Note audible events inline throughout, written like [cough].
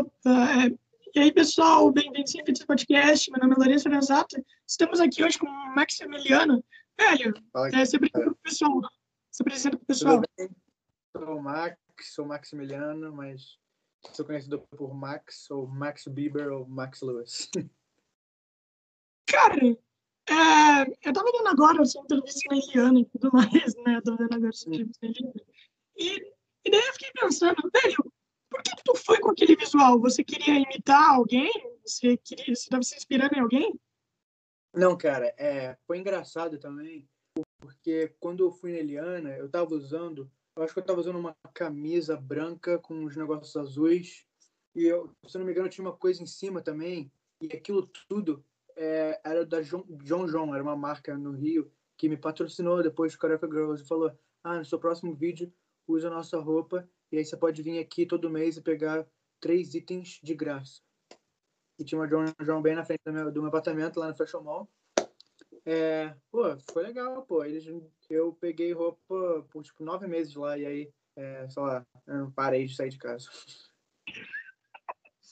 Opa, e aí, pessoal, bem-vindos ao Pizza Podcast. Meu nome é Larissa Fernanzato. Estamos aqui hoje com o Maximiliano. Velho, é, se apresenta pro pessoal. Se apresenta pro pessoal. Sou o Max, sou Maximiliano, mas sou conhecido por Max, ou Max Bieber, ou Max Lewis. Cara, é, eu tava vendo agora sobre entrevista na Eliana e tudo mais, né? Eu tava vendo agora sobre entrevista na Eliana. E, e daí eu fiquei pensando, velho, por que, que tu foi com aquele visual? Você queria imitar alguém? Você queria, você estava se inspirando em alguém? Não, cara, é, foi engraçado também, porque quando eu fui na Eliana, eu tava usando, eu acho que eu tava usando uma camisa branca com uns negócios azuis, e eu, se não me engano, tinha uma coisa em cima também, e aquilo tudo é, era da John, John era uma marca no Rio, que me patrocinou depois do Carioca Girls, e falou, ah, no seu próximo vídeo, usa a nossa roupa e aí você pode vir aqui todo mês e pegar três itens de graça. E tinha uma John John bem na frente do meu, do meu apartamento, lá no Fashion Mall. É, pô, foi legal, pô. Eles, eu peguei roupa por, tipo, nove meses lá. E aí, é, sei lá, eu não parei de sair de casa.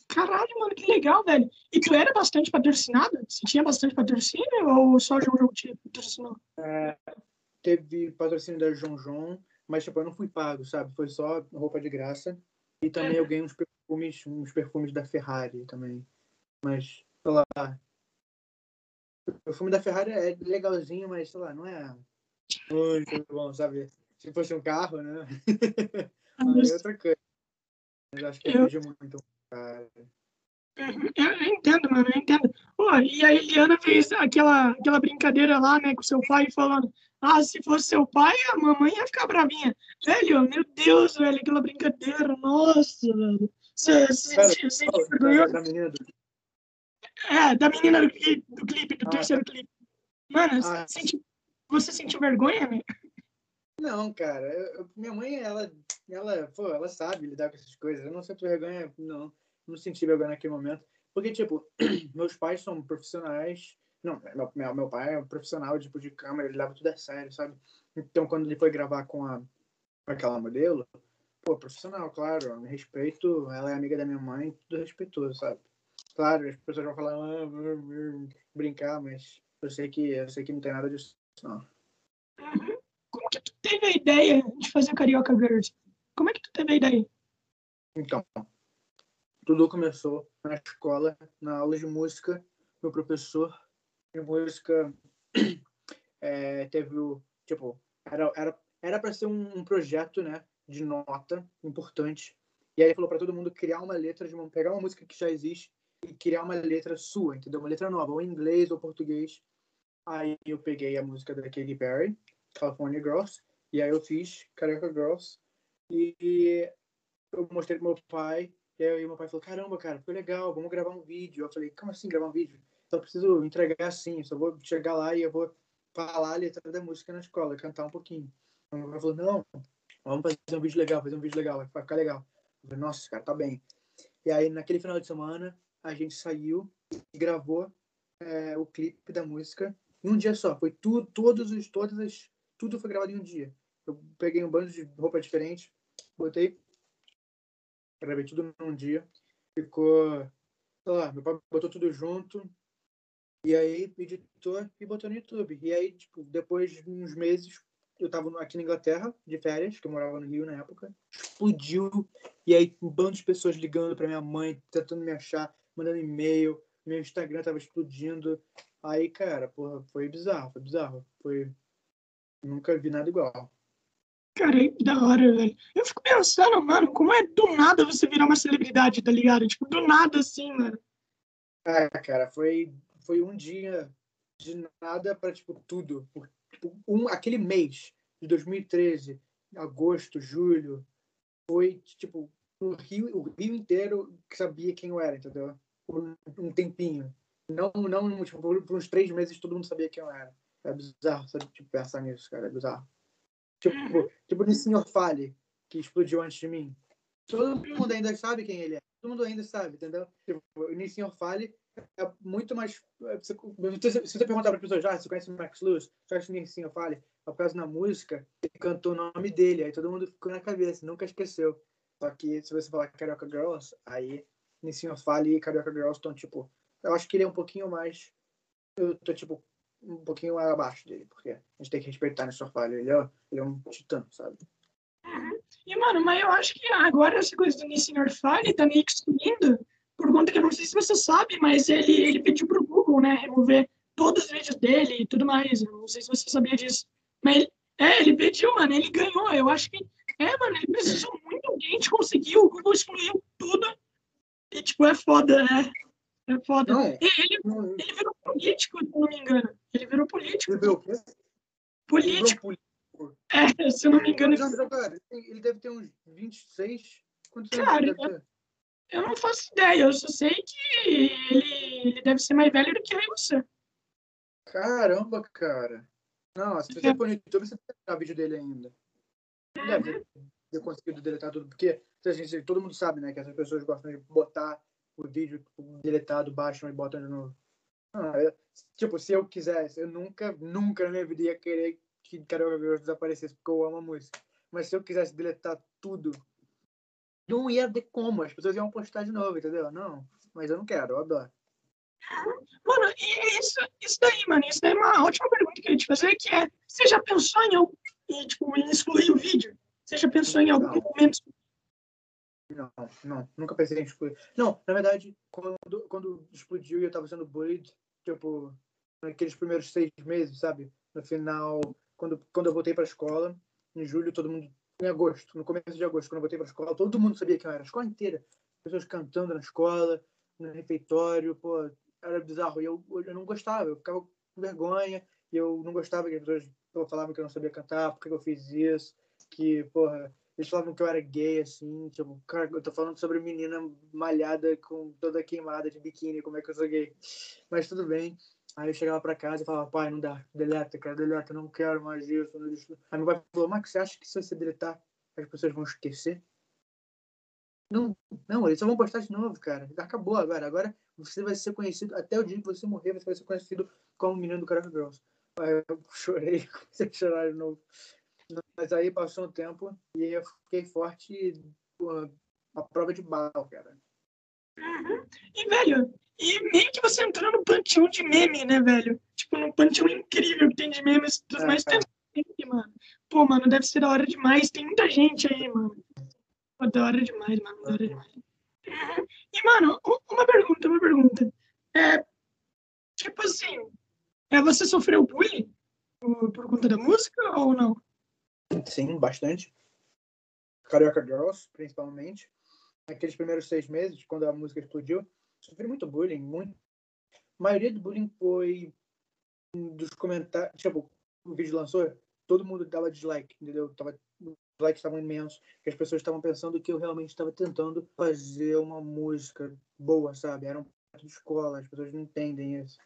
Caralho, mano, que legal, velho. E tu era bastante patrocinada? Você tinha bastante patrocínio ou só o João João te patrocinou? É, teve patrocínio da João João mas tipo, eu não fui pago, sabe? Foi só roupa de graça. E também eu ganhei uns perfumes, uns perfumes da Ferrari também. Mas, sei lá. O perfume da Ferrari é legalzinho, mas sei lá, não é muito bom, sabe? Se fosse um carro, né? Aí é outra coisa. Mas acho que eu muito cara. Eu entendo, mano, eu entendo. Pô, e a Eliana fez aquela, aquela brincadeira lá, né, com seu pai, falando: ah, se fosse seu pai, a mamãe ia ficar bravinha. Velho, meu Deus, velho, aquela brincadeira, nossa, velho. Você? Da menina do... É, da menina do, do clipe, do ah, terceiro clipe. Mano, ah, senti... você sentiu vergonha, né? Não, cara, eu, minha mãe, ela, ela, pô, ela sabe lidar com essas coisas. Eu não sinto vergonha, não não senti vergonha naquele momento. Porque, tipo, [clears throat] meus pais são profissionais. Não, meu, meu, meu pai é um profissional tipo, de câmera, ele leva tudo a sério, sabe? Então, quando ele foi gravar com, a, com aquela modelo, pô, profissional, claro, me respeito, ela é amiga da minha mãe, tudo respeitoso, sabe? Claro, as pessoas vão falar, ah, brincar, mas eu sei que eu sei que não tem nada disso, não. Como que tu teve a ideia de fazer Carioca Girls? Como é que tu teve a ideia? Então, tudo começou na escola, na aula de música. Meu professor de música [clears throat] é, teve o. Tipo, era era era para ser um, um, projeto, né, de nota importante. E aí ele falou para todo mundo criar uma letra de uma pegar uma música que já existe e criar uma letra sua, entendeu? Uma letra nova, ou em inglês ou português. Aí eu peguei a música da Katy Perry, California Girls, e aí eu fiz Carioca Girls e eu mostrei pro meu pai e aí meu pai falou, caramba, cara, foi legal, vamos gravar um vídeo. Eu falei, como assim gravar um vídeo? Só preciso entregar assim, só vou chegar lá e eu vou falar a letra da música na escola, cantar um pouquinho. Pai falou, não, vamos fazer um vídeo legal, fazer um vídeo legal, vai ficar legal. Eu falei, nossa, cara, tá bem. E aí, naquele final de semana, a gente saiu e gravou é, o clipe da música em um dia só. Foi tudo, todos os, todas as, tudo foi gravado em um dia. Eu peguei um bando de roupa diferente, botei Gravei tudo num dia. Ficou. Sei lá, meu pai botou tudo junto. E aí editou e botou no YouTube. E aí, tipo, depois de uns meses, eu tava aqui na Inglaterra, de férias, que eu morava no Rio na época. Explodiu. E aí, um bando de pessoas ligando pra minha mãe, tentando me achar, mandando e-mail. Meu Instagram tava explodindo. Aí, cara, porra, foi bizarro, foi bizarro. Foi. Nunca vi nada igual. Cara, que da hora, velho. Eu fico pensando, mano, como é do nada você virar uma celebridade, tá ligado? Tipo, do nada assim, mano. Ah, cara, foi, foi um dia de nada pra, tipo, tudo. Um, aquele mês de 2013, agosto, julho, foi, tipo, o Rio, o Rio inteiro que sabia quem eu era, entendeu? Por um tempinho. Não, não, tipo, por, uns três meses todo mundo sabia quem eu era. É bizarro, sabe? Tipo, pensar nisso, cara, é bizarro. Tipo, uhum. tipo o Sr. Fale, que explodiu antes de mim. Todo mundo ainda sabe quem ele é. Todo mundo ainda sabe, entendeu? Tipo, o Nissin Fale é muito mais. Se você perguntar para pessoas, ah, você conhece o Max Lewis? Você conhece o Nissin Fale? Por causa da música, ele cantou o nome dele, aí todo mundo ficou na cabeça, nunca esqueceu. Só que se você falar Carioca Girls, aí Nissinho Fale e Carioca Girls estão, tipo, eu acho que ele é um pouquinho mais. Eu tô, tipo, um pouquinho abaixo dele, porque a gente tem que respeitar Nissinho Fale. Ele é, ele é um titã, sabe? Uhum. E, mano, mas eu acho que agora essa coisa do Nissinho Fale tá meio que subindo, por conta que eu não sei se você sabe, mas ele, ele pediu pro Google, né, remover todos os vídeos dele e tudo mais. Eu não sei se você sabia disso. Mas, é, ele pediu, mano, ele ganhou. Eu acho que, é, mano, ele precisou muito, gente conseguiu, o Google excluiu tudo. E, tipo, é foda, né? É foda. Não, E ele, não, ele virou político, se não me engano. Ele virou político. ele virou o quê? Político, Ele é, se eu não me engano. Não, mas, cara, ele deve ter uns 26. Quantos anos Cara, ele deve ter? Eu não faço ideia, eu só sei que ele, ele deve ser mais velho do que eu e você. Caramba, cara. Não, se você for no YouTube, você ter vídeo dele ainda. Não deve ter conseguido deletar tudo, porque a gente, todo mundo sabe, né, que essas pessoas gostam de botar o vídeo deletado, baixam e botam de novo. Não, eu- tipo, se eu quisesse, eu nunca, nunca na minha vida ia querer que Carioca Girls desaparecesse, porque eu amo a música. Mas se eu quisesse deletar tudo, não ia ter como, as pessoas iam postar de novo, entendeu? Não, mas eu não quero, eu adoro. Mano, e isso, isso daí, mano, isso daí é uma ótima pergunta que eu ia te fazer, que é, você já pensou em, algum- tipo, em excluir o vídeo? Você já pensou em algum Não. momento? Não, não, nunca pensei em explodir. Não, na verdade, quando, quando explodiu e eu tava sendo bullied, tipo, naqueles primeiros seis meses, sabe? No final, quando, quando eu voltei pra escola, em julho, todo mundo. Em agosto, no começo de agosto, quando eu voltei pra escola, todo mundo sabia quem eu era, a escola inteira. Pessoas cantando na escola, no refeitório, pô, era bizarro. E eu, eu não gostava, eu ficava com vergonha, e eu não gostava que as pessoas pô, falavam que eu não sabia cantar, por que eu fiz isso, que, porra, eles falavam que eu era gay, assim, tipo, cara, eu tô falando sobre menina malhada com toda queimada de biquíni, como é que eu sou gay. Mas tudo bem. Aí eu chegava pra casa e falava, pai, não dá, deleta, cara, deleta, não quero mais isso. Aí meu pai falou, Max, você acha que se você deletar, as pessoas vão esquecer? Não, não, eles só vão postar de novo, cara. Acabou agora. Agora você vai ser conhecido, até o dia que você morrer, você vai ser conhecido como menino do Caraca Girls. Aí eu [laughs] chorei, comecei a chorar de novo. Mas aí passou um tempo e eu fiquei forte a prova de bala, cara. Uhum. E, velho, e meio que você entrou no panteão de meme, né, velho? Tipo, num panteão incrível que tem de memes dos É, mais é. tempo, mano. Pô, mano, deve ser da hora demais. Tem muita gente aí, mano. Pô, da hora demais, mano. Da hora demais. [laughs] E, mano, uma pergunta, uma pergunta. É, tipo assim, é, você sofreu bullying por, por conta da música ou não? Sim, bastante. Carioca Girls, principalmente. Naqueles primeiros seis meses, quando a música explodiu, sofri muito bullying. Muito... A maioria do bullying foi dos comentários. Tipo, o vídeo lançou, todo mundo dava dislike, entendeu? Tava, os likes estavam imensos, que as pessoas estavam pensando que eu realmente estava tentando fazer uma música boa, sabe? Era um projeto de escola, as pessoas não entendem isso.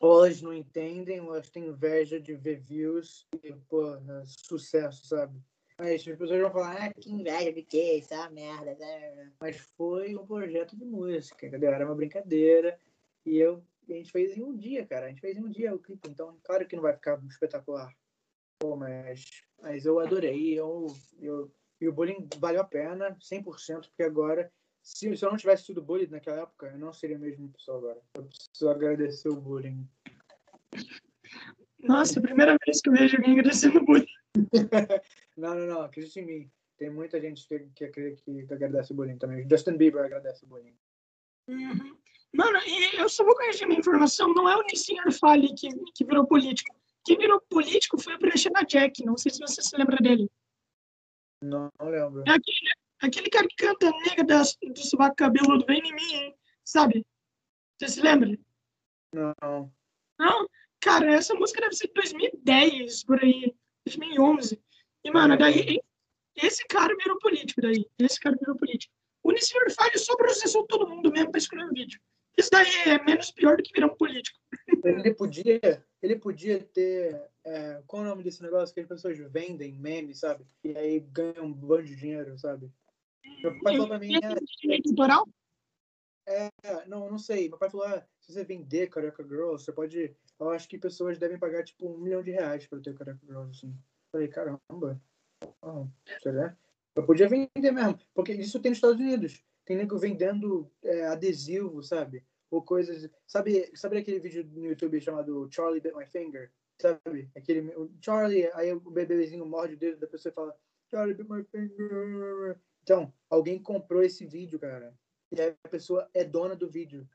Ou elas não entendem, ou elas têm inveja de ver views e, pô, sucesso, sabe? Aí as pessoas vão falar, ah, que inveja de que, essa merda. né? Mas foi um projeto de música, entendeu? Era uma brincadeira. E eu, a gente fez em um dia, cara. A gente fez em um dia o clipe. Então, claro que não vai ficar espetacular. Pô, mas, mas eu adorei. Eu, eu, e o bullying valeu a pena, 100%, porque agora, se, se eu não tivesse sido bullying naquela época, eu não seria a mesma pessoa agora. Eu preciso agradecer o bullying. Nossa, primeira vez que eu vejo alguém agradecendo bullying. [laughs] Não, não, não. Acredite em mim. Tem muita gente que, que, que, que agradece o bullying também. Justin Bieber agradece o bullying. Uhum. Mano, e eu só vou corrigir minha informação, não é o Nissin Fale que, que virou político. Quem virou político foi o Brechana Jack, não sei se você se lembra dele. Não, não lembro. É aquele, aquele cara que canta nega da, do sovaco cabeludo, vem em mim, hein? sabe? Você se lembra? Não. Não? Cara, essa música deve ser de 2010, por aí, 2011. E, mano, daí, esse cara virou político daí. Esse cara virou político. O Nissin Fale só processou todo mundo mesmo pra escrever o vídeo. Isso daí é menos pior do que virar um político. Ele podia, ele podia ter. É, qual é o nome desse negócio que as pessoas vendem memes, sabe? E aí ganham um bando de dinheiro, sabe? Meu pai falou pra mim, autoral? é, não, não sei. Meu pai falou, ah, se você vender Carioca Girls, você pode. Eu acho que pessoas devem pagar tipo um milhão de reais pra ter Carioca Girls, assim. Falei, caramba. Será? Eu podia vender mesmo, porque isso tem nos Estados Unidos. tem nego vendendo é, adesivo, sabe? Ou coisas. Sabe, sabe aquele vídeo no YouTube chamado Charlie Bit My Finger? Sabe? Aquele. Charlie, aí o bebezinho morde o dedo da pessoa e fala Charlie Bit My Finger. Então, alguém comprou esse vídeo, cara. E a pessoa é dona do vídeo.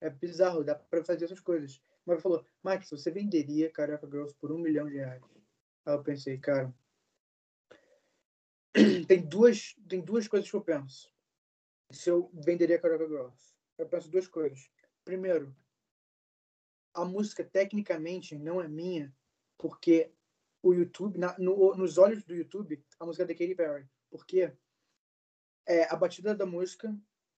É bizarro, dá pra fazer essas coisas. Mas falou, Max, você venderia Caraca Girls por um milhão de reais? Aí eu pensei, cara. [clears throat] Tem duas, tem duas coisas que eu penso. Se eu venderia Caraca Girls. Eu penso duas coisas. Primeiro, a música tecnicamente não é minha, porque o YouTube, na, no, nos olhos do YouTube, a música é da Katy Perry. Porque é, a batida da música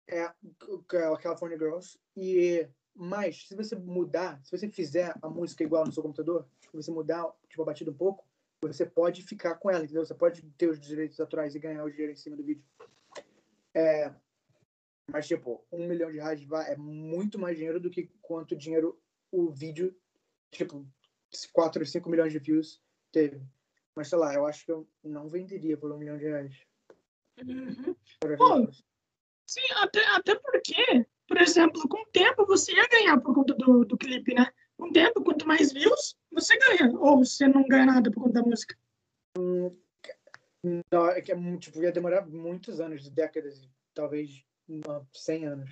é, é a California Girls. E mais, se você mudar, se você fizer a música igual no seu computador, se você mudar tipo, a batida um pouco, você pode ficar com ela, entendeu? Você pode ter os direitos autorais e ganhar o dinheiro em cima do vídeo. É, mas, tipo, um milhão de reais é muito mais dinheiro do que quanto dinheiro o vídeo, tipo, 4 ou 5 milhões de views teve. Mas, sei lá, eu acho que eu não venderia por um milhão de reais. Uhum. Pô, sim, até, até porque, por exemplo, com o tempo você ia ganhar por conta do, do clipe, né? Com o tempo, quanto mais views, você ganha. Ou você não ganha nada por conta da música. Hum, não, é que é, tipo, ia demorar muitos anos, décadas, talvez 100 anos.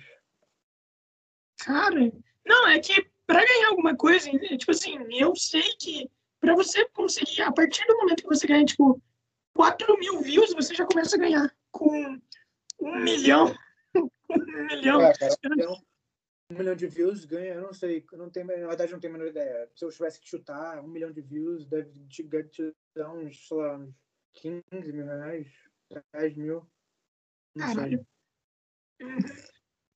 Cara, não, é que para ganhar alguma coisa, tipo assim, eu sei que para você conseguir, a partir do momento que você ganha, tipo, 4 mil views, você já começa a ganhar com um milhão. [laughs] um milhão. É, cara, um milhão de views ganha, eu não sei, não tenho, na verdade, não tenho a menor ideia. Se eu tivesse que chutar, um milhão de views deve te, te dar uns, sei lá, uns 15 mil reais, 10 mil. Não Caralho. sei.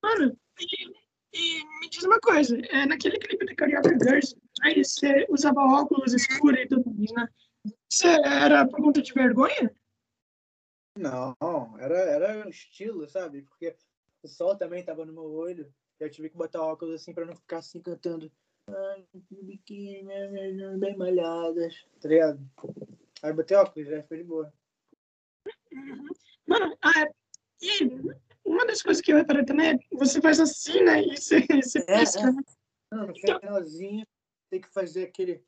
Mano, e, e, me diz uma coisa, é, naquele clipe de Carioca Girls, aí você usava óculos escuros e tudo mais, né? Você era por conta de vergonha? Não, era, era estilo, sabe? Porque o sol também tava no meu olho. Eu tive que botar óculos assim pra não ficar assim cantando. Ai, biquíni, bem malhadas, tá ligado? Aí botei óculos, já foi de boa. Uhum. Mano, ah, e uma das coisas que eu reparei também é você faz assim, né? E você, você é, pisca. É. Não, no então finalzinho tem que fazer aquele.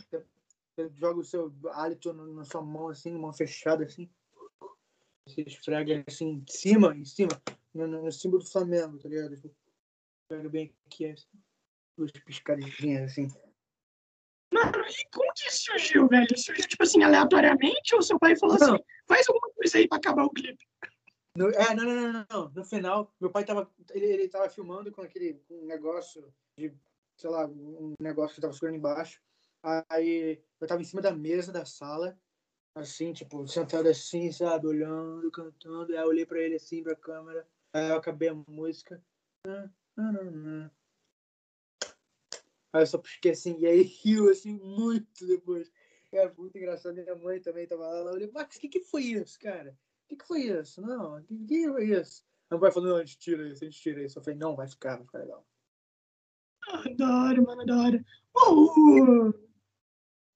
Você joga o seu hálito na sua mão, assim, mão fechada, assim. Você esfrega assim, em cima, em cima, no, no símbolo do Flamengo, tá ligado? Pega bem aqui, assim, duas piscadinhas, assim. Mano, e como que surgiu, velho? Surgiu, tipo assim, aleatoriamente? Ou seu pai falou não. assim, faz alguma coisa aí pra acabar o clipe? No, é, não, não, não, não, No final, meu pai tava. Ele, ele tava filmando com aquele um negócio de, sei lá, um negócio que tava segurando embaixo. Aí eu tava em cima da mesa da sala, assim, tipo, sentado assim, sabe, olhando, cantando. Aí eu olhei pra ele assim, pra câmera. Aí eu acabei a música. Aí eu só pisquei assim, e aí riu assim muito depois. Cara, muito engraçado. Minha mãe também tava lá. Ela olhou, Max, o que, que foi isso, cara? que, que foi isso? Não, o que, que foi isso? Meu pai falou, não, a gente tira isso, a gente tira isso. Eu falei, não, vai ficar, vai ficar legal. Ah, da hora, mano, da hora. Oh,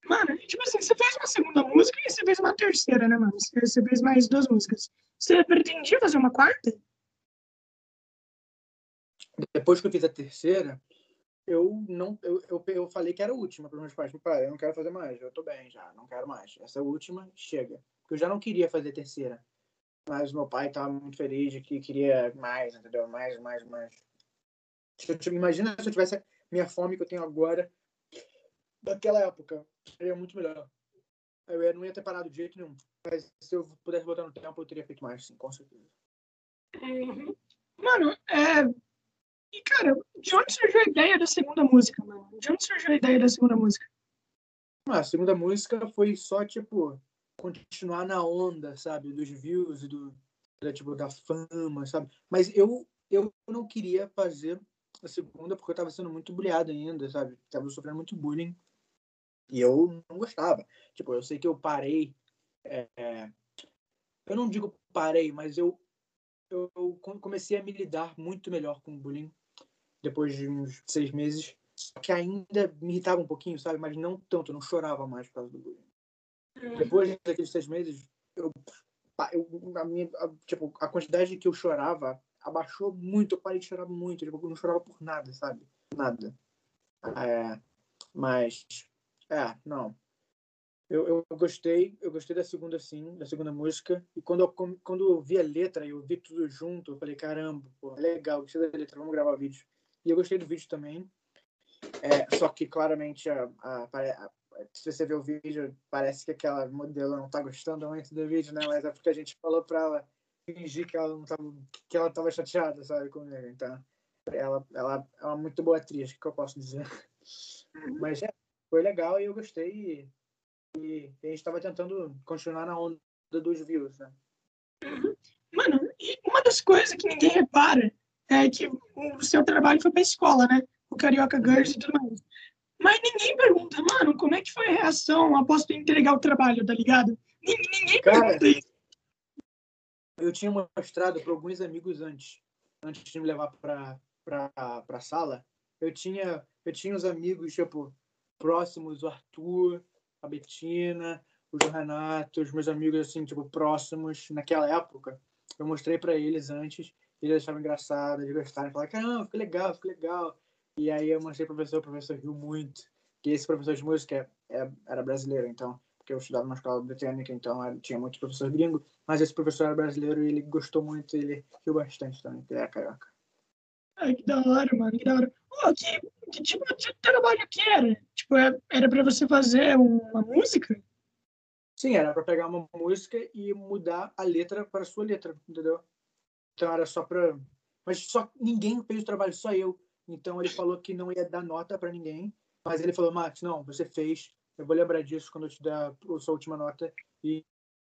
mano, tipo assim, você fez uma segunda música e você fez uma terceira, né, mano? Você fez mais duas músicas. Você pretendia fazer uma quarta? Depois que eu fiz a terceira, eu não eu, eu, eu falei que era a última para meus pais. Pai, eu não quero fazer mais, eu tô bem já, não quero mais. Essa última chega. Porque eu já não queria fazer terceira. Mas meu pai estava muito feliz de que queria mais, entendeu? Mais, mais, mais. Imagina se eu tivesse minha fome que eu tenho agora, daquela época, seria muito melhor. Eu não ia ter parado de jeito nenhum. Mas se eu pudesse voltar no tempo, eu teria feito mais, sim, com certeza. Uhum. Mano, é. E, cara, de onde surgiu a ideia da segunda música, mano? De onde surgiu a ideia da segunda música? Ah, a segunda música foi só, tipo, continuar na onda, sabe, dos views do da, tipo da fama, sabe? Mas eu eu não queria fazer a segunda porque eu tava sendo muito bullyado ainda, sabe? Tava sofrendo muito bullying e eu não gostava. Tipo, eu sei que eu parei é, eu não digo parei, mas eu eu comecei a me lidar muito melhor com o bullying depois de uns seis meses, que ainda me irritava um pouquinho, sabe? Mas não tanto, não chorava mais por causa do bullying. Depois daqueles seis meses, eu eu, a minha, a, tipo, a quantidade que eu chorava abaixou muito, eu parei de chorar muito, tipo, eu não chorava por nada, sabe? Nada. É, mas, é, não. Eu, eu, gostei, eu gostei da segunda, sim, da segunda música. E quando eu, quando eu vi a letra, eu vi tudo junto, eu falei, caramba, pô, é legal, gostei da letra, vamos gravar vídeo. E eu gostei do vídeo também. É, só que claramente, a, a, a, se você ver o vídeo, parece que aquela modelo não tá gostando muito do vídeo, né? Mas é porque a gente falou pra ela fingir que ela não tava, que ela tava chateada, sabe, comigo. Então, ela, ela é uma muito boa atriz, o que eu posso dizer. Mas é, foi legal e eu gostei. E, e a gente estava tentando continuar na onda dos views, né? Mano, uma das coisas que ninguém repara é que o seu trabalho foi pra escola, né? O Carioca Girls e tudo mais. Mas ninguém pergunta, mano, como é que foi a reação após tu entregar o trabalho, tá ligado? Ninguém, ninguém Cara, pergunta isso. Eu tinha mostrado para alguns amigos antes, antes de me levar para para sala. Eu tinha eu tinha uns amigos tipo próximos, o Arthur, a Betina, o Renato, os meus amigos assim tipo próximos naquela época. Eu mostrei para eles antes, eles achavam engraçado, eles gostaram, falaram caramba, ficou legal, ficou legal. E aí eu mostrei pro professor, o professor riu muito. Que esse professor de música é, é, era brasileiro, então, porque eu estudava numa escola britânica, então era, tinha muito professor gringo, mas esse professor era brasileiro e ele gostou muito, ele riu bastante também, porque ele é carioca. Ai, que da hora, mano, que da hora. Oh, que, que tipo de trabalho que era? Tipo, é, era pra você fazer uma música? Sim, era pra pegar uma música e mudar a letra para a sua letra, entendeu? Então era só pra. Mas só ninguém fez o trabalho, só eu. Então ele falou que não ia dar nota para ninguém, mas ele falou, Max, não, você fez, eu vou lembrar disso quando eu te der a sua última nota e,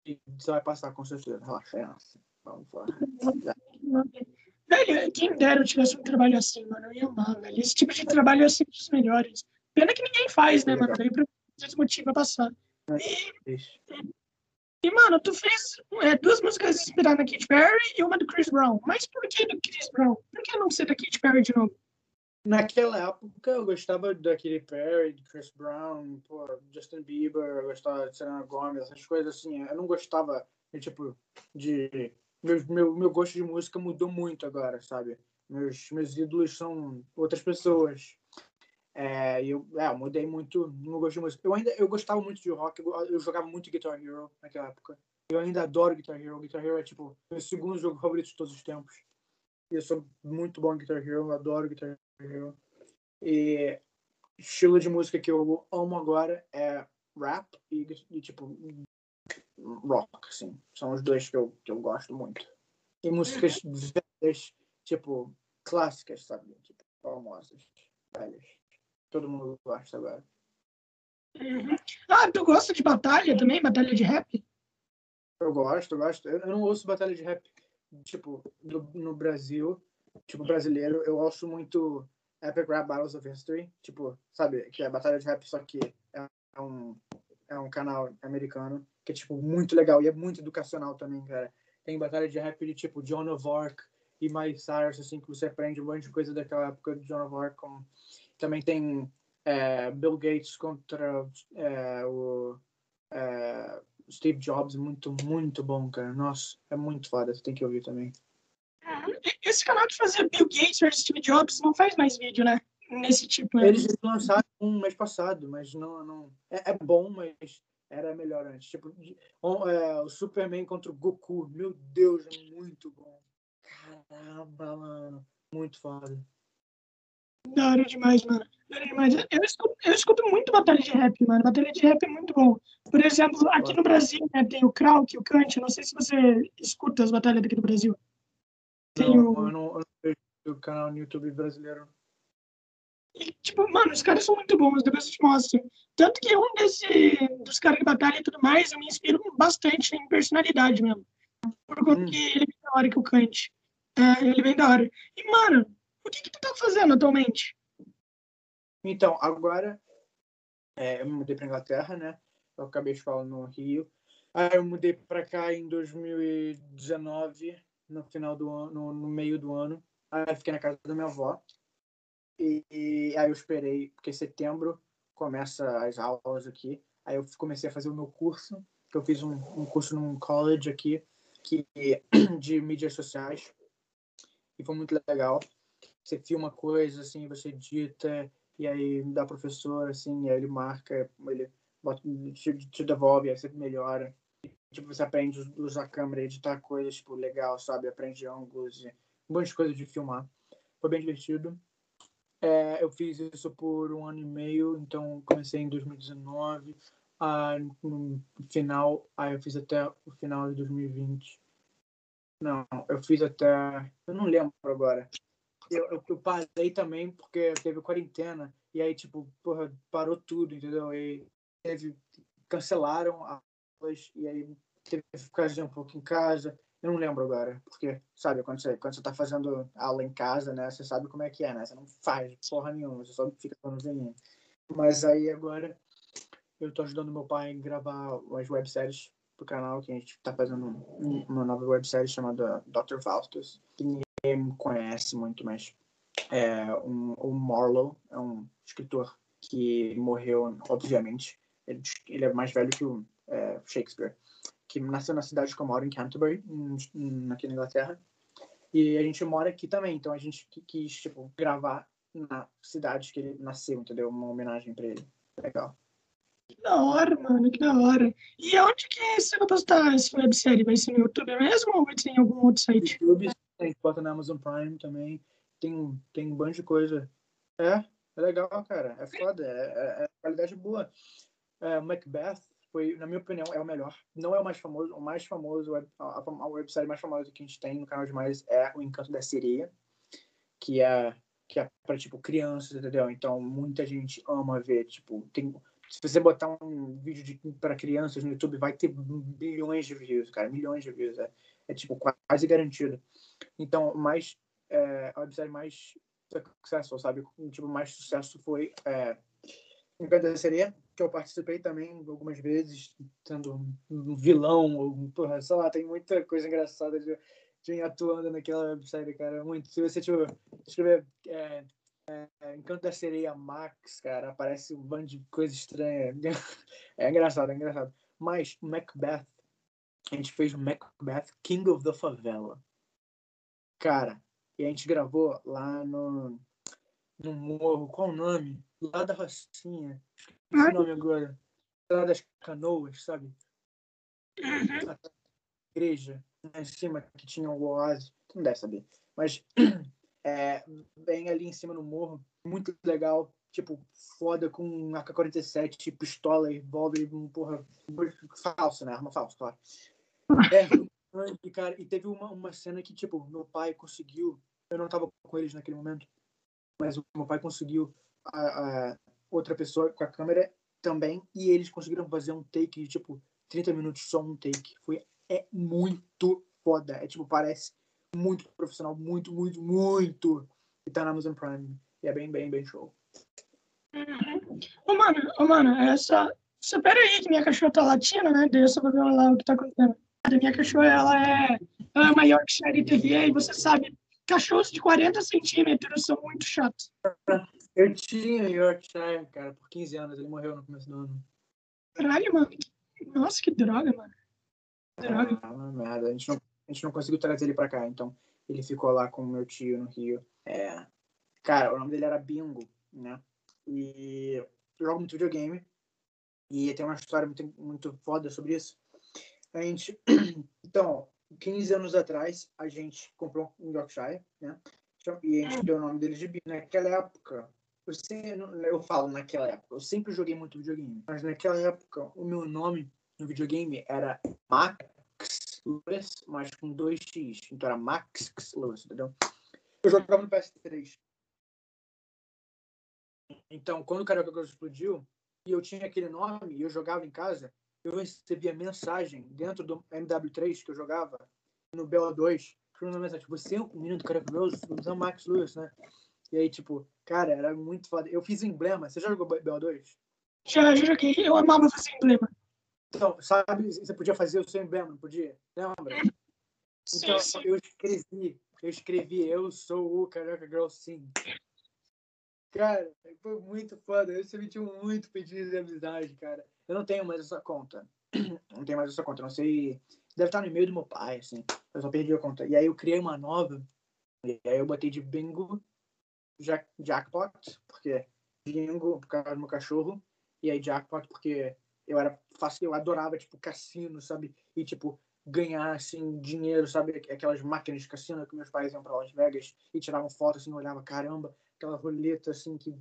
e você vai passar com certeza. Relaxa, é nossa. Vamos lá. Velho, quem dera eu tivesse um trabalho assim, mano, eu ia amar, velho. Esse tipo de trabalho é sempre dos melhores. Pena que ninguém faz, né, mano? Daí pra desmotiva passar. E, e, mano, tu fez é, duas músicas inspiradas na Katy Perry e uma do Chris Brown. Mas por que do Chris Brown? Por que não ser da Katy Perry de novo? Naquela época eu gostava da Katy Perry, de Chris Brown, pô, Justin Bieber, eu gostava de Selena Gomez, essas coisas assim. Eu não gostava, de, tipo, de. Meu, meu, meu gosto de música mudou muito agora, sabe? Meus, meus ídolos são outras pessoas. É, eu, é, eu mudei muito no gosto de música. Eu ainda eu gostava muito de rock, eu, eu jogava muito Guitar Hero naquela época. Eu ainda adoro Guitar Hero. Guitar Hero é tipo meu segundo jogo favorito de todos os tempos. Eu sou muito bom em Guitar Hero, eu adoro Guitar Hero. E estilo de música que eu amo agora é rap e, e tipo rock, assim. São os dois que eu, que eu gosto muito. E músicas velhas, tipo, clássicas, sabe? Tipo, famosas, velhas. Todo mundo gosta agora. Uhum. Ah, tu gosta de batalha também? Batalha de rap? Eu gosto, eu gosto. Eu, eu não ouço batalha de rap tipo, no, no Brasil, tipo, brasileiro, eu ouço muito Epic Rap Battles of History, tipo, sabe, que é batalha de rap, só que é um, é um canal americano, que é, tipo, muito legal e é muito educacional também, cara. Tem batalha de rap de, tipo, John of Arc e Miley Cyrus, assim, que você aprende um monte de coisa daquela época de John of Arc. Como... Também tem é, Bill Gates contra é, o... É, Steve Jobs, muito, muito bom, cara. Nossa, é muito foda, você tem que ouvir também. Esse canal que fazia Bill Gates versus Steve Jobs não faz mais vídeo, né? Nesse tipo. Né? Eles lançaram um mês passado, mas não. não é, é bom, mas era melhor antes. Tipo, é, o Superman contra o Goku. Meu Deus, é muito bom. Caramba, mano. Muito foda. Da hora demais, mano. Da hora demais. Eu escuto, eu escuto muito batalha de rap, mano. Batalha de rap é muito bom. Por exemplo, aqui no Brasil, né, tem o Krauk, o Kant. Não sei se você escuta as batalhas daqui do Brasil. Tem não, o... eu não, vejo o canal no YouTube brasileiro. E, tipo, mano, os caras são muito bons, depois eu te mostro. Tanto que um desse, dos caras de batalha e tudo mais, eu me inspiro bastante em personalidade mesmo. Por conta hum. que ele é da hora que o Kant. É, ele é bem da hora. E, mano, o que, que tu tá fazendo atualmente? Então, agora é, eu me mudei para Inglaterra, né? Eu acabei de falar no Rio. Aí eu mudei para cá em 2019, no final do ano, no meio do ano. Aí eu fiquei na casa da minha avó. E, e aí eu esperei, porque setembro começa as aulas aqui. Aí eu comecei a fazer o meu curso, eu fiz um, um curso num college aqui. que, [clears throat] de mídias sociais. E foi muito legal. Você filma coisas, assim, você edita, e aí dá professor, assim, e aí ele marca, ele bota, te, te devolve, aí você melhora. Tipo, você aprende a usar a câmera, editar coisas, tipo, legal, sabe? Aprende ângulos, e um monte de coisa de filmar. Foi bem divertido. É, eu fiz isso por um ano e meio, então comecei em 2019. Ah, no final, aí eu fiz até o final de 2020. Não, eu fiz até. Eu não lembro agora. Eu, eu, eu parei também porque teve quarentena. E aí, tipo, porra, parou tudo, entendeu? E teve. Cancelaram aulas. E aí teve que ficar um pouco em casa. Eu não lembro agora, porque, sabe, quando você, quando você tá fazendo aula em casa, né, você sabe como é que é, né? Você não faz porra nenhuma, você só fica dando Mas aí agora eu tô ajudando meu pai a gravar umas webséries pro canal, que a gente tá fazendo uma nova websérie chamada Dr. Faustus, me conhece muito, mas é um, o Marlowe é um escritor que morreu, obviamente. Ele, ele é mais velho que o é, Shakespeare, que nasceu na cidade que eu moro, em Canterbury, em, aqui na Inglaterra. E a gente mora aqui também, então a gente quis, tipo, gravar na cidade que ele nasceu, entendeu? Uma homenagem para ele. Legal. Que da hora, mano, que da hora. E onde que você vai postar essa websérie? Vai ser no YouTube mesmo ou vai ser em algum outro site? YouTube, a gente bota na Amazon Prime também. Tem, tem um bando de coisa. É, é legal, cara. É foda, é, é, é qualidade boa. É, Macbeth foi, na minha opinião, é o melhor. Não é o mais famoso, o mais famoso, a, a, a mais famosa que a gente tem no canal de mais é O Encanto da Sereia, que é que é para tipo crianças, entendeu? Então muita gente ama ver, tipo, tem se você botar um vídeo para crianças no YouTube, vai ter bilhões de views, cara, milhões de views. É, é tipo quase garantido. Então, mais é, a websérie mais sucesso, sabe? Tipo, mais sucesso foi é, da Sereia, que eu participei também algumas vezes, sendo um vilão, ou, porra, sei lá, tem muita coisa engraçada de, de atuando naquela websérie, cara, muito. Se você tipo, escrever é, é, Encanto da Sereia Max, cara, aparece um bando de coisa estranha. [laughs] É engraçado, é engraçado. Mas Macbeth, a gente fez o Macbeth King of the Favela. Cara, e a gente gravou lá no, no morro, qual o nome? Lá da Rocinha. Esse nome agora. Lá das canoas, sabe? Uhum. A igreja, lá em cima, que tinha o oásis. Tu não deve saber. Mas [clears throat] é, bem ali em cima no morro, muito legal, tipo, foda com AK-47, pistola, revólver, porra, falso, né? Arma falsa, claro. É, cara, e teve uma, uma cena que, tipo, meu pai conseguiu, eu não tava com eles naquele momento, mas o meu pai conseguiu a, a outra pessoa com a câmera também, e eles conseguiram fazer um take de, tipo, 30 minutos só um take. Foi, é muito foda. É, tipo, parece muito profissional, muito, muito, muito. E tá na Amazon Prime. E é bem, bem, bem show. Uhum. Ô, mano, ô, mano, essa. Você pera aí que minha cachorra tá latindo, né? Deixa eu ver lá o que tá acontecendo. A minha cachorra, ela é, ela é Yorkshire TVA e você sabe, cachorros de 40 centímetros são muito chatos. Eu tinha Yorkshire, cara, por 15 anos. Ele morreu no começo do ano. Caralho, mano. Nossa, que droga, mano. Droga. Ah, merda. A gente não a gente não conseguiu trazer ele para cá, então ele ficou lá com o meu tio no Rio. É, cara, o nome dele era Bingo, né? E joga muito videogame e tem uma história muito, muito foda sobre isso. A gente, [clears throat] então, 15 anos atrás, a gente comprou um Yorkshire, né? E a gente deu o nome dele de Bingo. Naquela época, eu, sempre, eu falo naquela época, eu sempre joguei muito videogame, mas naquela época o meu nome no videogame era Mac Lewis, mas com 2x. Então era Max Lewis, entendeu? Eu jogava no PS3. Então, quando o Carioca Girls explodiu, e eu tinha aquele nome, e eu jogava em casa, eu recebia mensagem dentro do MW3 que eu jogava, no BO2, uma mensagem, você é um menino do Carioca Girls, você é o Max Lewis, né? E aí, tipo, cara, era muito foda. Eu fiz emblema. Você já jogou BO2? Já, já joguei. Eu amava fazer emblema. Então, sabe, você podia fazer o seu emblema, não podia? Lembra? Então, sim, sim. eu escrevi, eu escrevi, eu sou o Carioca Girl Sim. Cara, foi muito foda. Eu recebi muito pedido de amizade, cara. Eu não tenho mais essa conta. [clears throat] Não tenho mais essa conta. Não sei deve estar no e-mail do meu pai, assim. Eu só perdi a conta. E aí eu criei uma nova. E aí eu botei de bingo jack, jackpot, porque bingo por causa do meu cachorro. E aí jackpot porque eu era fácil, eu adorava, tipo, cassino, sabe? E, tipo, ganhar, assim, dinheiro, sabe? Aquelas máquinas de cassino que meus pais iam para Las Vegas e tiravam foto, assim, olhava, caramba, aquela roleta, assim, que...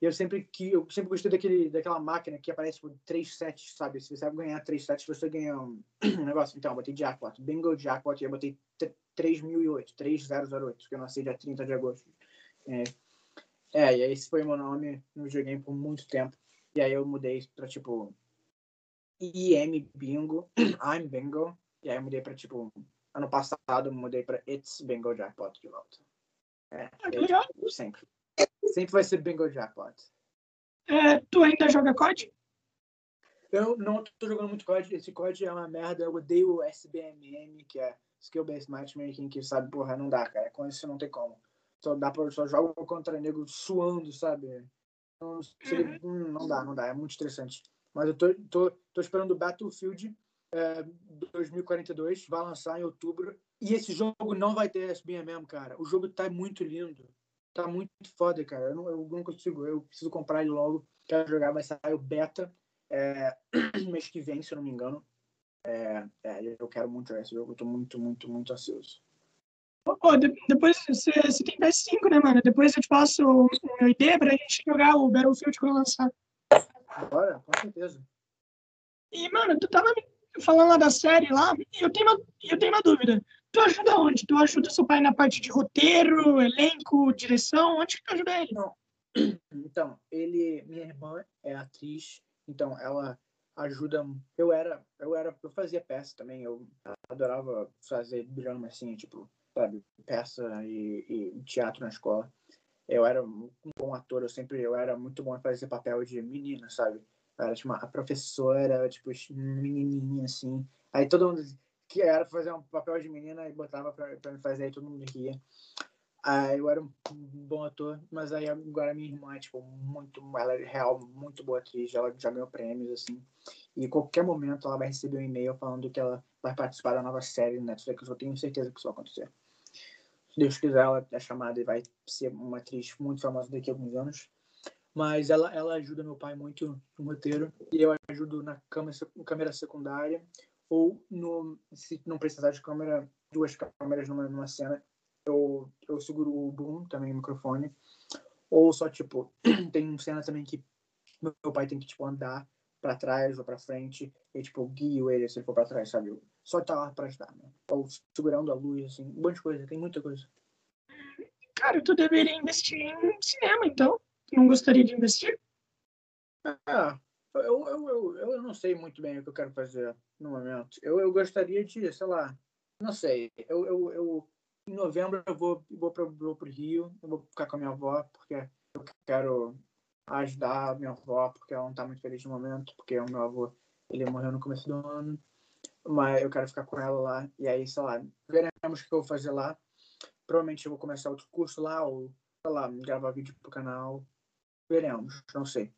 Eu sempre, que, eu sempre gostei daquele, daquela máquina que aparece por tipo, 3 sets, sabe? Se você ganhar 3 sets, você ganha um [clears throat] negócio. Então, eu botei jackpot, bingo jackpot, e eu botei 3008, 3008, que eu nasci dia 30 de agosto. É, é, e esse foi meu nome no videogame por muito tempo. E aí eu mudei pra, tipo, IM Bingo, [clears throat] I'm Bingo. E aí eu mudei pra, tipo, ano passado eu mudei pra It's Bingo Jackpot de volta. É, ah, que legal. Tipo, sempre. Sempre vai ser Bingo Jackpot. É, tu ainda joga COD? Eu não tô jogando muito COD. Esse COD é uma merda. Eu odeio o SBMM, que é Skill Based Matchmaking, que sabe, porra, não dá, cara. Com isso não tem como. Só dá pra, só jogo contra nego suando, sabe? Não, hum, não dá, não dá. É muito estressante. Mas eu tô, tô, tô esperando o Battlefield é, 2042, vai lançar em outubro. E esse jogo não vai ter SBMM, cara. O jogo tá muito lindo. Tá muito foda, cara. Eu não, eu não consigo. Eu preciso comprar ele logo. Quero jogar, vai sair o beta é, [clears throat] mês que vem, se eu não me engano. É, é, eu quero muito esse jogo. Eu tô muito, muito, muito ansioso. Pô, de, depois você, você tem PS5, né, mano? Depois eu te passo o meu ID pra gente jogar o Battlefield quando lançar. Bora, com certeza. E, mano, tu tava falando lá da série lá, e eu tenho uma, eu tenho uma dúvida. Tu ajuda onde? Tu ajuda seu pai na parte de roteiro, elenco, direção? Onde que tu ajuda ele? Não. [clears throat] Então, ele, minha irmã é atriz, então ela ajuda. Eu era, eu era, eu fazia peça também. Eu adorava fazer drama assim, tipo, sabe, peça e, e teatro na escola. Eu era um bom ator. Eu sempre, eu era muito bom em fazer papel de menina, sabe? Eu era tipo, a professora, tipo, menininha assim. Aí todo mundo que era fazer um papel de menina e botava pra, pra me fazer, aí todo mundo ria. Aí eu era um bom ator, mas aí agora minha irmã é, tipo, muito, ela é real, muito boa atriz, ela já ganhou prêmios, assim. E em qualquer momento ela vai receber um e-mail falando que ela vai participar da nova série Netflix, eu tenho certeza que isso vai acontecer. Se Deus quiser, ela é chamada e vai ser uma atriz muito famosa daqui a alguns anos. Mas ela, ela ajuda meu pai muito no roteiro, e eu ajudo na câmera, câmera secundária, ou no, se não precisar de câmera, duas câmeras numa, numa cena, eu, eu seguro o boom, também o microfone. Ou só, tipo, [clears throat] tem cena também que meu pai tem que, tipo, andar para trás ou para frente e, tipo, guio ele se ele for para trás, sabe? Só tá lá pra ajudar, né? Ou segurando a luz, assim, um monte de coisa, tem muita coisa. Cara, tu deveria investir em cinema, então. Não gostaria de investir? Ah, eu, eu, eu, eu não sei muito bem o que eu quero fazer no momento. Eu, eu gostaria de, sei lá, não sei. Eu, eu, eu em novembro eu vou, vou para o Rio, eu vou ficar com a minha avó, porque eu quero ajudar a minha avó, porque ela não está muito feliz no momento, porque o meu avô ele morreu no começo do ano. Mas eu quero ficar com ela lá. E aí, sei lá, veremos o que eu vou fazer lá. Provavelmente eu vou começar outro curso lá, ou, sei lá, gravar vídeo pro canal. Veremos, não sei.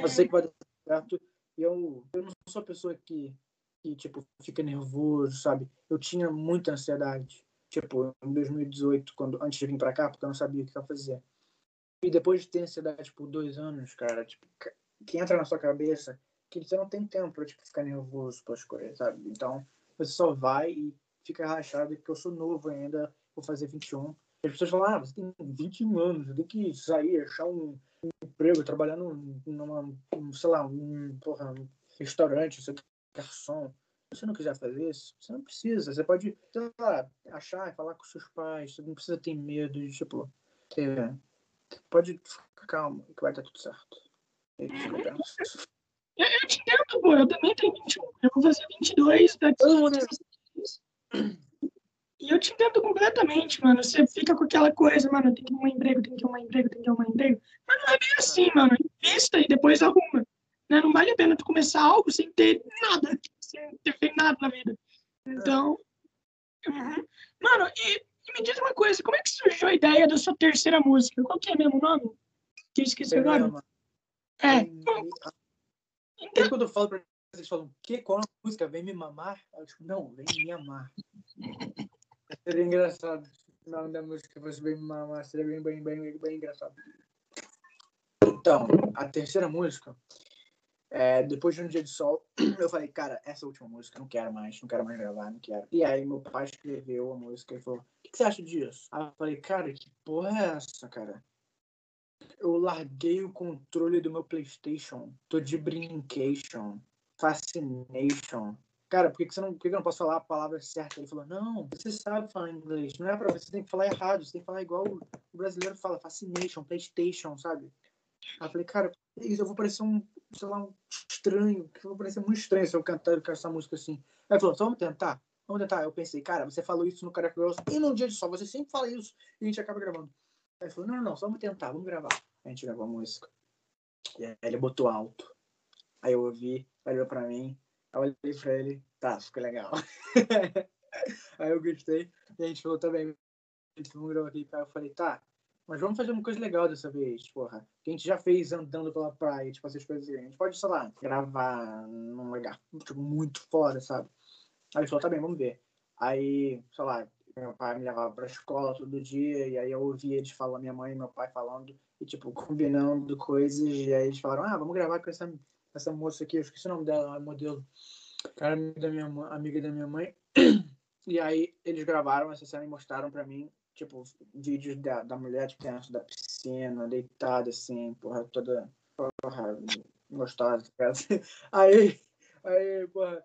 Eu sei que vai certo. Eu, eu não sou a pessoa que, que, tipo, fica nervoso, sabe? Eu tinha muita ansiedade tipo, em 2018, quando, antes de vir pra cá, porque eu não sabia o que eu fazia. E depois de ter ansiedade por dois anos, cara, tipo, que entra na sua cabeça que você não tem tempo pra, tipo, ficar nervoso com as coisas, sabe? Então, você só vai e fica rachado, porque eu sou novo ainda, vou fazer 21. As pessoas falam, ah, você tem 21 anos, tem que sair, achar um, um emprego, trabalhar num, numa, sei lá, um, porra, um restaurante, você garçom. Se você não quiser fazer isso, você não precisa. Você pode, sei lá, achar falar com seus pais. Você não precisa ter medo de, tipo, ter... pode ficar calmo que vai estar tudo certo. É eu. Eu, eu te entendo, pô. Eu também tenho 21. Eu vou fazer 22 daqui. E eu te entendo completamente, mano. Você fica com aquela coisa, mano, tem que ir um emprego, tem que ir um emprego, tem que ir um emprego. Mas não é bem assim, mano. Invista e depois arruma. Né? Não vale a pena tu começar algo sem ter nada sem ter feito nada na vida. Então. Uhum. Mano, e, e, me diz uma coisa, como é que surgiu a ideia da sua terceira música? Qual que é mesmo o nome? Que eu esqueci agora. É. Então, quando eu falo pra vocês falam, que? Qual é a música? Vem me mamar? Eu tipo, não, vem me amar. Seria engraçado. O nome da música fosse Vem me mamar. Seria bem, bem, bem, bem engraçado. Então, a terceira música, é, depois de um dia de sol, [clears throat] eu falei, cara, essa última música, não quero mais, não quero mais gravar, não quero. E aí meu pai escreveu a música e falou, o que, que você acha disso? Aí eu falei, cara, que porra é essa, cara? Eu larguei o controle do meu Playstation, tô de brincation, fascination. Cara, por que, que, você não, por que, eu não posso falar a palavra certa? Ele falou, não, você sabe falar inglês, não é pra você, tem que falar errado, você tem que falar igual o brasileiro fala, fascination, Playstation, sabe? Aí eu falei, cara, isso eu vou parecer um, sei lá, um estranho, eu vou parecer muito estranho se eu cantar essa música assim. Aí ele falou, então vamos tentar? Vamos tentar. Eu pensei, cara, você falou isso no Caraca Girls e no dia de sol, você sempre fala isso e a gente acaba gravando. Aí ele falou, não, não, não, só vamos tentar, vamos gravar. A gente gravou a música. E aí ele botou alto. Aí eu ouvi, olhou pra mim, eu olhei pra ele, tá, ficou legal. [laughs] aí eu gostei, e a gente falou também, vamos gravar aqui, aí eu falei, tá, mas vamos fazer uma coisa legal dessa vez, porra. Que a gente já fez andando pela praia, tipo, essas coisas. A gente pode, sei lá, gravar num lugar tipo, muito foda, sabe? Aí ele falou, tá bem, vamos ver. Aí, sei lá, meu pai me levava pra escola todo dia, e aí eu ouvia eles falando, minha mãe e meu pai falando, e tipo, combinando coisas, e aí eles falaram, ah, vamos gravar com essa, essa moça aqui, eu esqueci o nome dela, é modelo. Cara da minha amiga da minha mãe. [clears throat] E aí eles gravaram essa cena e mostraram pra mim tipo, vídeos da, da mulher de criança da piscina, deitada assim, porra, toda porra, gostosa. Tá [laughs] aí, aí, porra,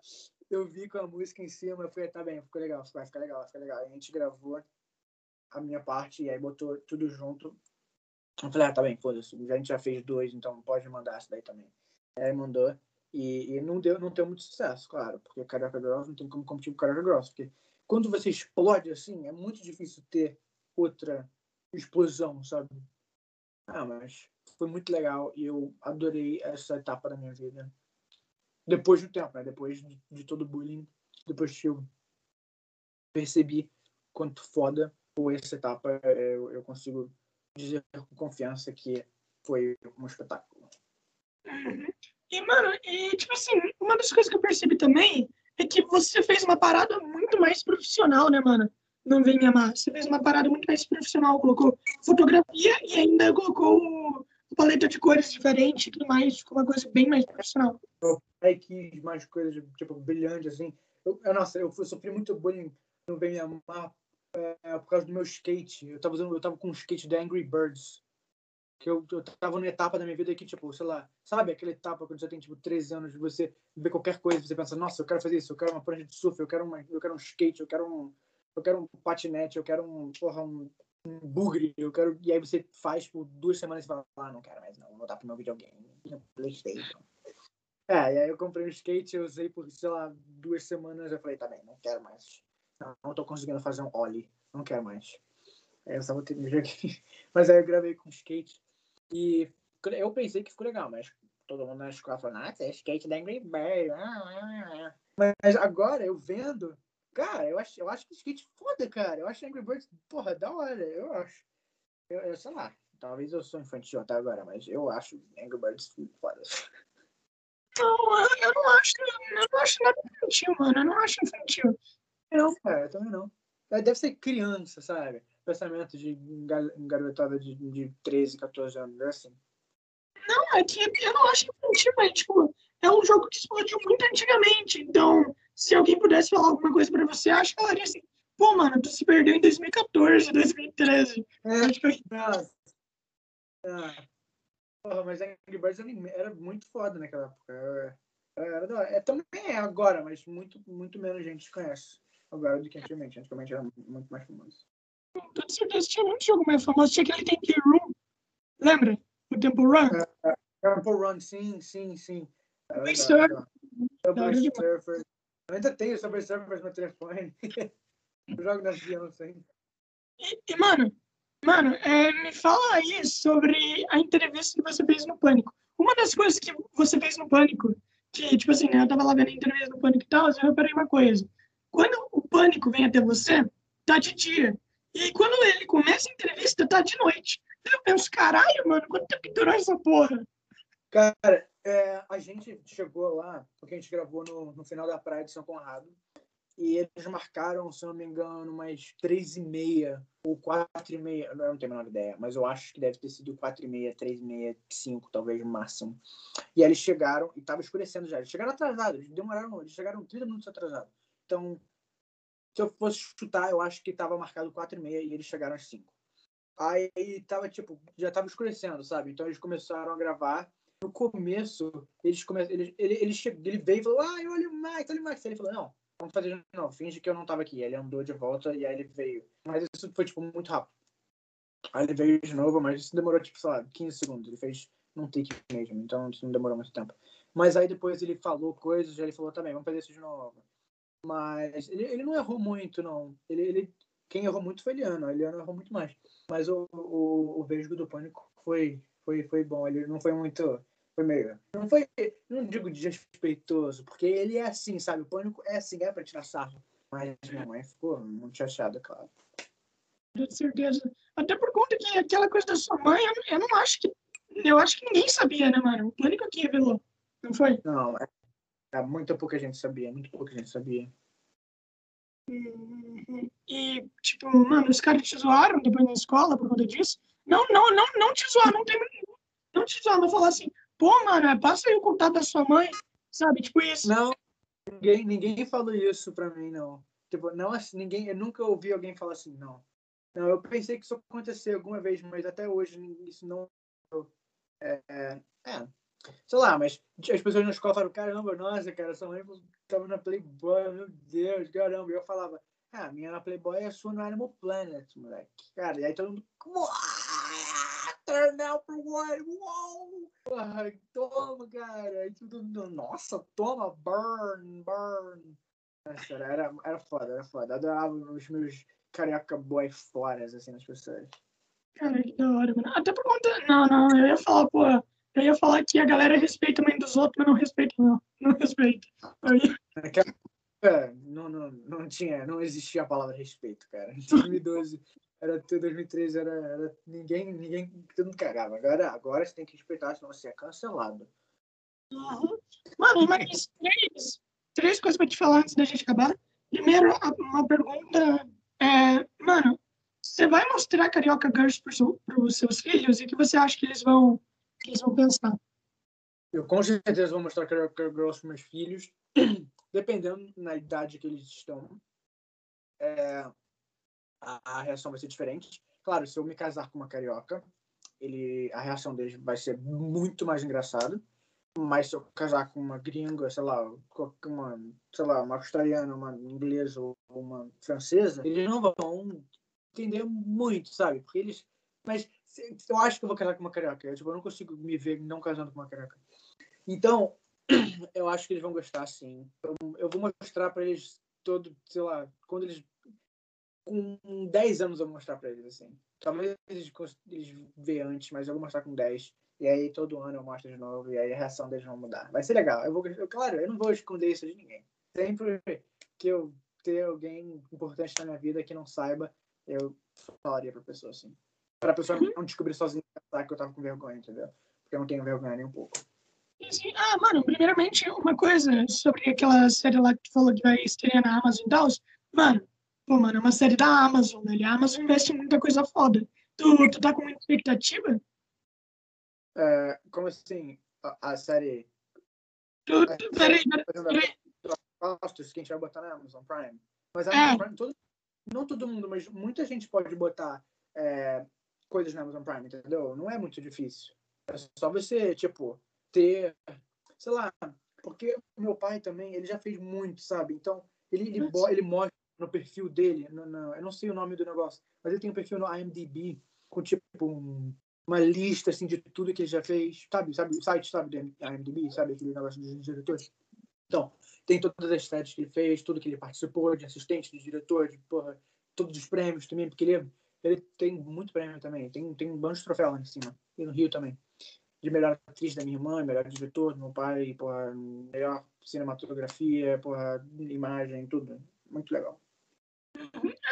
eu vi com a música em cima, eu falei, tá bem, ficou legal, vai ficar legal, vai ficar legal. Aí a gente gravou a minha parte e aí botou tudo junto. Eu falei, ah, tá bem, foda-se, a gente já fez dois, então pode mandar essa daí também. Mandou. E, e, não deu não deu muito sucesso, claro, porque Caraca Gross não tem como competir com Caraca Gross, porque quando você explode assim, é muito difícil ter outra explosão, sabe? Ah, mas foi muito legal e eu adorei essa etapa da minha vida. Depois do tempo, né? Depois de, de todo o bullying, depois que eu percebi quanto foda foi essa etapa, eu, eu consigo dizer com confiança que foi um espetáculo. E, mano, e, tipo assim, uma das coisas que eu percebi também é que você fez uma parada muito mais profissional, né, mano? Não vem me amar. Você fez uma parada muito mais profissional, colocou fotografia e ainda colocou paleta de cores diferente e tudo mais, ficou uma coisa bem mais profissional. Eu quis mais coisas, tipo, brilhantes, assim. Eu, eu, nossa, eu, eu sofri muito bullying no Vem Me Amar é, por causa do meu skate. Eu tava, usando, eu tava com um skate da Angry Birds que eu, eu tava numa etapa da minha vida que, tipo, sei lá, sabe aquela etapa quando você tem, tipo, 13 anos, você vê qualquer coisa, você pensa, nossa, eu quero fazer isso, eu quero uma prancha de surf, eu quero, uma, eu quero um skate, eu quero um, eu quero um patinete, eu quero um, porra, um, um bugre, eu quero... E aí você faz, tipo, duas semanas e fala, ah, não quero mais não, vou voltar pro meu videogame, no Playstation. É, e aí eu comprei um skate, eu usei por, sei lá, duas semanas, eu falei, tá bem, não quero mais. Não, não tô conseguindo fazer um ollie, não quero mais. Aí eu só vou ter meu videogame. [laughs] Mas aí eu gravei com skate. E eu pensei que ficou legal, mas todo mundo na escola falou, ah, é skate da Angry Bird. Mas agora, eu vendo, cara, eu acho, eu acho que skate foda, cara. Eu acho Angry Birds, porra, da hora, eu acho. Eu, eu sei lá, talvez eu sou infantil até agora, mas eu acho Angry Birds foda. Não, eu não acho, eu não acho nada infantil, mano. Eu não acho infantil. Não, cara, eu também não. Deve ser criança, sabe? Pensamento de garotada de, de 13, 14 anos, é assim. Não, é que eu não acho infantil, mas, tipo, é um jogo que explodiu muito antigamente. Então, se alguém pudesse falar alguma coisa pra você, acho que falaria assim, pô, mano, tu se perdeu em 2014, 2013. É, acho que... Nossa. Ah. Porra, mas Angry Birds era muito foda naquela época. Era, era, é, também é agora, mas muito, muito menos gente conhece agora do que antigamente. Antigamente era muito mais famoso com toda certeza tinha muito jogo mais famoso. Tinha aquele Temple Run. Lembra? O Temple Run? Uh, Temple Run, sim, sim, sim. Subway Surfer. Subway Surfer. Eu ainda tenho Subway Surfer no telefone. [laughs] Eu jogo nas crianças ainda. E, e, mano, mano, é, me fala aí sobre a entrevista que você fez no Pânico. Uma das coisas que você fez no Pânico, que, tipo assim, né, eu tava lá vendo a entrevista no Pânico e tal, eu reparei uma coisa. Quando o Pânico vem até você, tá de dia. E aí, quando ele começa a entrevista, tá de noite. Eu penso, caralho, mano, quanto tempo durou essa porra? Cara, é, a gente chegou lá, porque a gente gravou no, no final da praia de São Conrado, e eles marcaram, se não me engano, umas três e meia ou quatro e meia, eu não tenho a menor ideia, mas eu acho que deve ter sido quatro e meia, três e meia, cinco, talvez no máximo. E aí eles chegaram, e estava escurecendo já, eles chegaram atrasados, eles demoraram, eles chegaram 30 minutos atrasados. Então, se eu fosse chutar, eu acho que estava marcado quatro e meia e eles chegaram às cinco. Aí tava, tipo, já tava escurecendo, sabe? Então eles começaram a gravar. No começo, eles come... ele, ele, ele, chegou, ele veio e falou, ah, olha o Max, olha o Max. Aí ele falou, não, vamos fazer de novo, finge que eu não tava aqui. Aí ele andou de volta e aí ele veio. Mas isso foi, tipo, muito rápido. Aí ele veio de novo, mas isso demorou, tipo, sei lá, 15 segundos. Ele fez num take mesmo, então isso não demorou muito tempo. Mas aí depois ele falou coisas, ele falou também, vamos fazer isso de novo. Mas ele, ele não errou muito, não. Ele, ele, quem errou muito foi. A Eliana errou muito mais. Mas o, o, o Vesgo do Pânico foi, foi, foi bom. Ele não foi muito. Foi meio. Não foi. Não digo desrespeitoso, porque ele é assim, sabe? O Pânico é assim, é pra tirar sarro. Mas minha mãe ficou muito chateada, claro. Com certeza. Até por conta que aquela coisa da sua mãe, eu, eu não acho que. Eu acho que ninguém sabia, né, mano? O Pânico que revelou. Não foi? Não, é, é, muito pouca gente sabia, muito pouca gente sabia. E, tipo, mano, os caras te zoaram depois na escola por conta disso? Não, não, não, não te zoar, não tem. Não te zoar, não falar assim, pô, mano, passa aí o contato da sua mãe, sabe? Tipo isso. Não, ninguém, ninguém falou isso pra mim, não. Tipo, não assim, ninguém, eu nunca ouvi alguém falar assim, não. Não, eu pensei que isso aconteceu alguma vez, mas até hoje isso não. É, é, é sei lá, mas as pessoas na escola falaram, caramba, nossa, cara, sua mãe tava na Playboy, meu Deus, caramba. E eu falava, ah, a minha na Playboy é a sua no Animal Planet, moleque. Cara, e aí todo mundo, turn out for what? Uou! Toma, cara. Aí todo mundo, nossa, toma, burn, burn. Nossa, era, era foda, era foda. Adorava os meus carioca boy foras, assim, nas pessoas. Cara, que da hora, mano. Até por conta. Não, não, eu ia falar, pô eu ia falar que a galera respeita a mãe dos outros, mas não respeita, não. Não respeita. Aí... É, não, não, não tinha, não existia a palavra respeito, cara. Em 2012, era, 2013, era, era ninguém, ninguém, todo mundo cagava. Agora, agora você tem que respeitar, senão você é cancelado. Uhum. Mano, mas três, três coisas pra te falar antes da gente acabar. Primeiro, uma pergunta é, mano, você vai mostrar Carioca Girls para os seus filhos e que você acha que eles vão que eles vão pensar. Eu com certeza vou mostrar Character Girls para meus filhos, [clears throat] dependendo na idade que eles estão. É, a, a, reação vai ser diferente. Claro, se eu me casar com uma carioca, ele, a reação deles vai ser muito mais engraçada. Mas se eu casar com uma gringa, sei lá, uma, sei lá, uma australiana, uma inglesa ou uma francesa, eles não vão entender muito, sabe? Porque eles. Mas eu acho que eu vou casar com uma carioca. Eu, tipo, eu não consigo me ver não casando com uma carioca. Então, [clears throat] eu acho que eles vão gostar, sim. Eu, eu vou mostrar para eles todo, sei lá, quando eles. Com 10 anos eu vou mostrar para eles, assim. Talvez eles, eles vejam antes, mas eu vou mostrar com 10. E aí todo ano eu mostro de novo, e aí a reação deles vai mudar. Vai ser legal. Eu vou, eu, claro, eu não vou esconder isso de ninguém. Sempre que eu ter alguém importante na minha vida que não saiba, eu falaria pra pessoa assim pra pessoa não descobrir sozinha que eu tava com vergonha, entendeu? Porque eu não tenho vergonha nem um pouco. Ah, mano, primeiramente, uma coisa sobre aquela série lá que tu falou que vai estrear na Amazon e tal. Mano, pô, mano, é uma série da Amazon, né? A Amazon investe em muita coisa foda. Tu, tu tá com muita expectativa? É, como assim? A, a série. Tu, tu, peraí, peraí. Que a gente vai botar na Amazon Prime. Mas a Amazon é. Prime, todo, não todo mundo, mas muita gente pode botar é, coisas na Amazon Prime, entendeu? Não é muito difícil. É só você, tipo, ter, sei lá, porque meu pai também, ele já fez muito, sabe? Então, ele, ele, ele mostra no perfil dele, no, no, eu não sei o nome do negócio, mas ele tem um perfil no IMDb com, tipo, um, uma lista, assim, de tudo que ele já fez, sabe? Sabe o site, sabe, do IMDb, sabe? Aquele negócio dos diretores. Então, tem todas as séries que ele fez, tudo que ele participou, de assistente, de diretor, de, porra, todos os prêmios também, porque ele ele tem muito prêmio também. Tem, tem um bando de troféu lá em cima. E no Rio também. De melhor atriz da minha irmã, melhor diretor do meu pai, porra, melhor cinematografia, porra, imagem, tudo. Muito legal.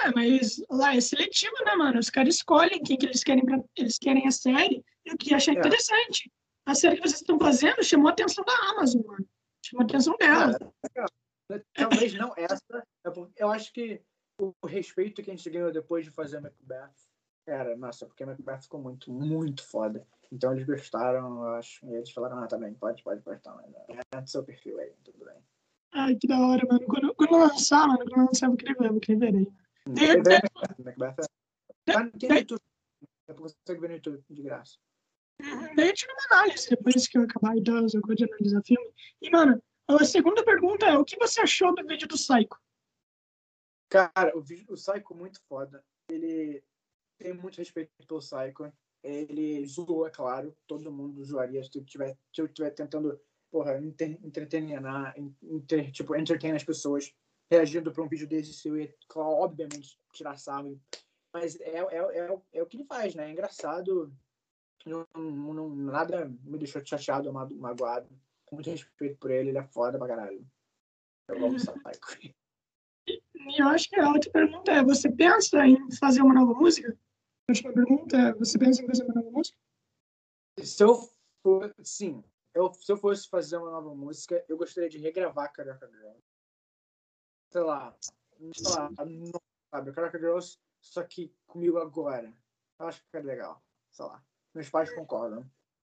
É, mas lá é seletivo, né, mano? Os caras escolhem quem que eles querem pra, eles querem a série e o que acham é. interessante. a série que vocês estão fazendo chamou a atenção da Amazon, mano. Chamou a atenção dela. Cara, talvez não essa. é Eu acho que o respeito que a gente ganhou depois de fazer Macbeth era, nossa, porque Macbeth ficou muito, muito foda. Então eles gostaram, eu acho. E eles falaram, ah, tá bem, pode, pode postar, mas é do seu perfil aí, tudo bem. Ai, que da hora, mano. Quando, quando lançar, mano, quando lançar, eu vou querer ver, eu vou querer ver aí. Macbeth é. Tá, tem no YouTube. Você consegue ver no YouTube, de graça. Daí eu tiro uma análise depois que eu acabar e tal, eu gosto de analisar filme. E, mano, a segunda pergunta é: o que você achou do vídeo do Psycho? Cara, o do Psycho muito foda. Ele tem muito respeito pelo Psycho. Ele zoou, é claro. Todo mundo zoaria se eu estiver se eu tiver tentando, porra, entretener, inter, tipo, entertain as pessoas reagindo para um vídeo desse. Eu ia, obviamente, tirar sarro. Mas é, é, é, é o que ele faz, né? É engraçado não, não, nada me deixou chateado magoado. Muito respeito por ele, ele é foda pra caralho. Eu amo Psycho. E eu acho que a outra pergunta é: você pensa em fazer uma nova música? A última pergunta é: você pensa em fazer uma nova música? Se eu for, sim, eu, se eu fosse fazer uma nova música, eu gostaria de regravar Carioca Girls. Sei lá, sei lá, não, sabe, Carioca Girls, só que comigo agora. Eu acho que é legal, sei lá meus pais concordam.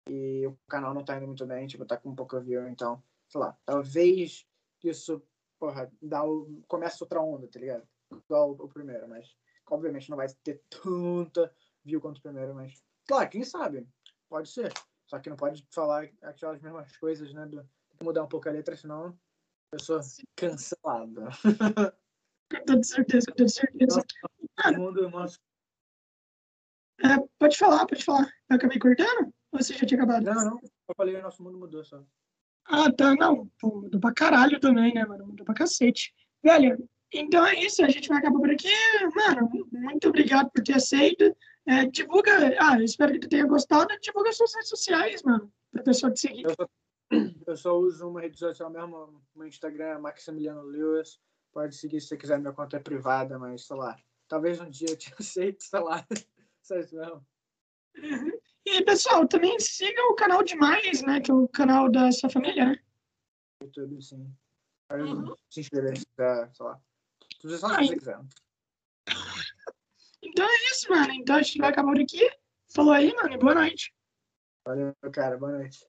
E o canal não tá indo muito bem, tipo, tá com um pouco view, então, sei lá, talvez isso, porra, dá o, começa outra onda, tá ligado? Igual o, o primeiro, mas obviamente não vai ter tanta view quanto o primeiro, mas, claro, quem sabe? Pode ser. Só que não pode falar aquelas mesmas coisas, né? Do, tem que mudar um pouco a letra, senão [laughs] eu sou cancelado. Com toda certeza, com toda certeza. Mundo, nosso é, pode falar, pode falar. Eu acabei cortando? Ou você já tinha acabado? Não, não. Eu falei o nosso mundo mudou só. Ah, tá. Não. Pô, mudou pra caralho também, né, mano? Mudou pra cacete. Velho, então é isso. A gente vai acabar por aqui. Mano, muito obrigado por ter aceito. É, divulga. Ah, espero que tu tenha gostado. Divulga suas redes sociais, mano. Pra pessoa te seguir. Eu só, [clears throat] eu só uso uma rede social mesmo. Meu Instagram é Maximiliano Lewis. Pode seguir se você quiser. Minha conta é privada, mas sei lá. Talvez um dia eu te [laughs] aceite, sei lá. [laughs] Vocês não. E pessoal, também siga o canal Demais, né? Que é o canal da sua família, né? YouTube, sim. Uhum. se inscrever sei lá. Sugestão se você quiser. Então é isso, mano. Então a gente vai acabar por aqui. Falou aí, mano. Boa noite. Valeu, cara. Boa noite.